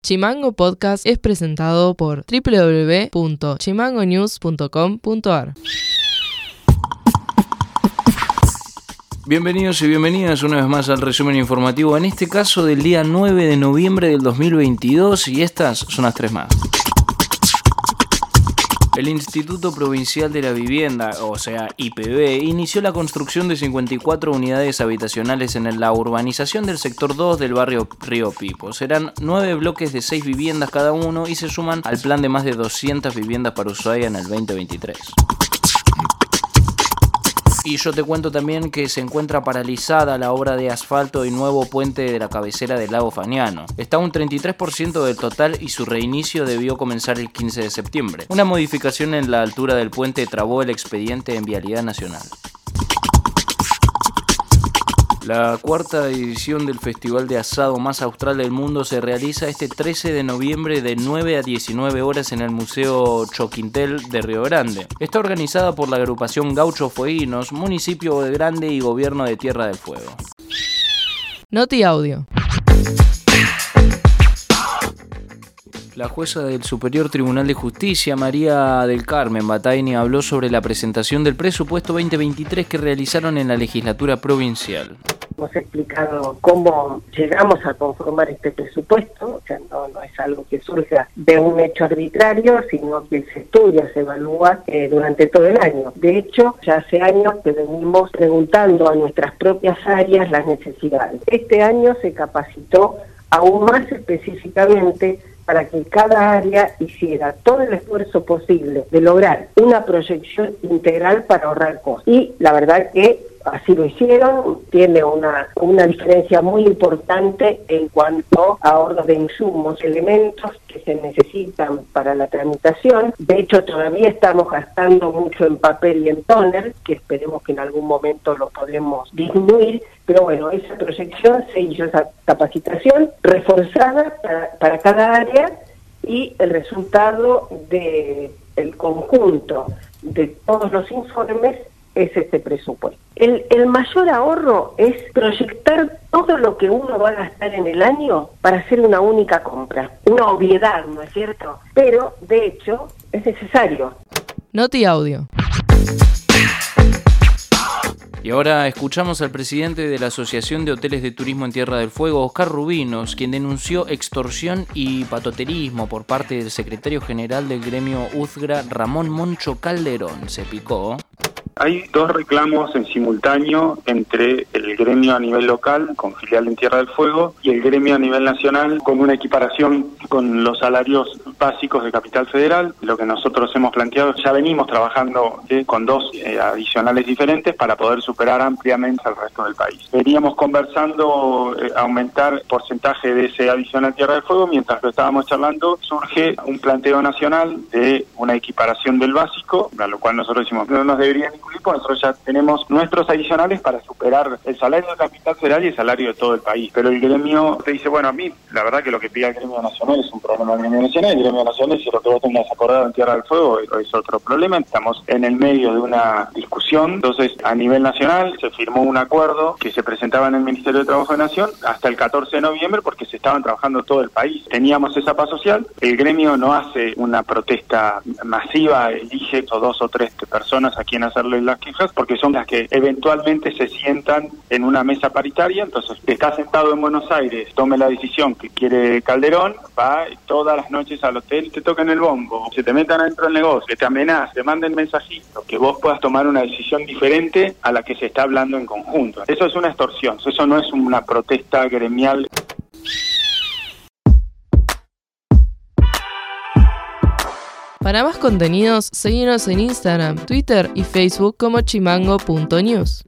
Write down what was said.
Chimango Podcast es presentado por www.chimangonews.com.ar. Bienvenidos y bienvenidas una vez más al resumen informativo, en este caso del día 9 de noviembre del 2022 y estas son las tres más. El Instituto Provincial de la Vivienda, o sea, IPB, inició la construcción de 54 unidades habitacionales en la urbanización del sector 2 del barrio Río Pipo. Serán 9 bloques de 6 viviendas cada uno y se suman al plan de más de 200 viviendas para Ushuaia en el 2023. Y yo te cuento también que se encuentra paralizada la obra de asfalto y nuevo puente de la cabecera del lago Fañano. Está un 33% del total y su reinicio debió comenzar el 15 de septiembre. Una modificación en la altura del puente trabó el expediente en Vialidad Nacional. La cuarta edición del Festival de Asado más austral del mundo se realiza este 13 de noviembre de 9 a 19 horas en el Museo Choquintel de Río Grande. Está organizada por la agrupación Gaucho Fueguinos, municipio de Grande y gobierno de Tierra del Fuego. Noti Audio. La jueza del Superior Tribunal de Justicia, María del Carmen Bataini, habló sobre la presentación del presupuesto 2023 que realizaron en la legislatura provincial. Hemos explicado cómo llegamos a conformar este presupuesto, o sea, no, es algo que surja de un hecho arbitrario, sino que se estudia, se evalúa eh, durante todo el año. De hecho, ya hace años que venimos preguntando a nuestras propias áreas las necesidades. Este año se capacitó aún más específicamente para que cada área hiciera todo el esfuerzo posible de lograr una proyección integral para ahorrar costos. Y la verdad que así lo hicieron, tiene una, una diferencia muy importante en cuanto a ahorro de insumos, elementos que se necesitan para la tramitación. De hecho, todavía estamos gastando mucho en papel y en toner, que esperemos que en algún momento lo podemos disminuir, pero bueno, esa proyección se hizo, esa capacitación reforzada para, para cada área y el resultado de el conjunto de todos los informes es este presupuesto. El, el, mayor ahorro es proyectar todo lo que uno va a gastar en el año para hacer una única compra. Una obviedad, ¿no es cierto? Pero, de hecho, es necesario. Noti Audio. Y ahora escuchamos al presidente de la Asociación de Hoteles de Turismo en Tierra del Fuego, Oscar Rubinos, quien denunció extorsión y patoterismo por parte del secretario general del gremio UZGRA, Ramón Moncho Calderón. Se picó. Hay dos reclamos en simultáneo entre el gremio a nivel local, con filial en Tierra del Fuego, y el gremio a nivel nacional, con una equiparación con los salarios básicos de Capital Federal. Lo que nosotros hemos planteado, ya venimos trabajando con dos eh, adicionales diferentes para poder superar ampliamente al resto del país. Veníamos conversando eh, aumentar el porcentaje de ese adicional Tierra del Fuego, mientras lo estábamos charlando, surge un planteo nacional de una equiparación del básico, a lo cual nosotros decimos, no nos debería nosotros ya tenemos nuestros adicionales para superar el salario de Capital Federal y el salario de todo el país. Pero el gremio te dice, bueno, a mí la verdad que lo que pide el gremio nacional es un problema del gremio nacional, gremio nacional si lo que vos tengas acordado en Tierra del Fuego es otro problema, estamos en el medio de una discusión, entonces a nivel nacional se firmó un acuerdo que se presentaba en el Ministerio de Trabajo de Nación hasta el 14 de noviembre porque se estaban trabajando todo el país. Teníamos esa paz social, el gremio no hace una protesta masiva, elige o dos o tres personas a quien hacerle las quejas porque son las que eventualmente se sientan en una mesa paritaria, entonces está sentado en Buenos Aires, tome la decisión que quiere Calderón, va todas las noches al hotel, te tocan el bombo, se te metan adentro del negocio, te amenazan, te manden mensajitos, que vos puedas tomar una decisión diferente a la que se está hablando en conjunto. Eso es una extorsión, eso no es una protesta gremial. Para más contenidos, seguimos en Instagram, Twitter y Facebook como chimango.news.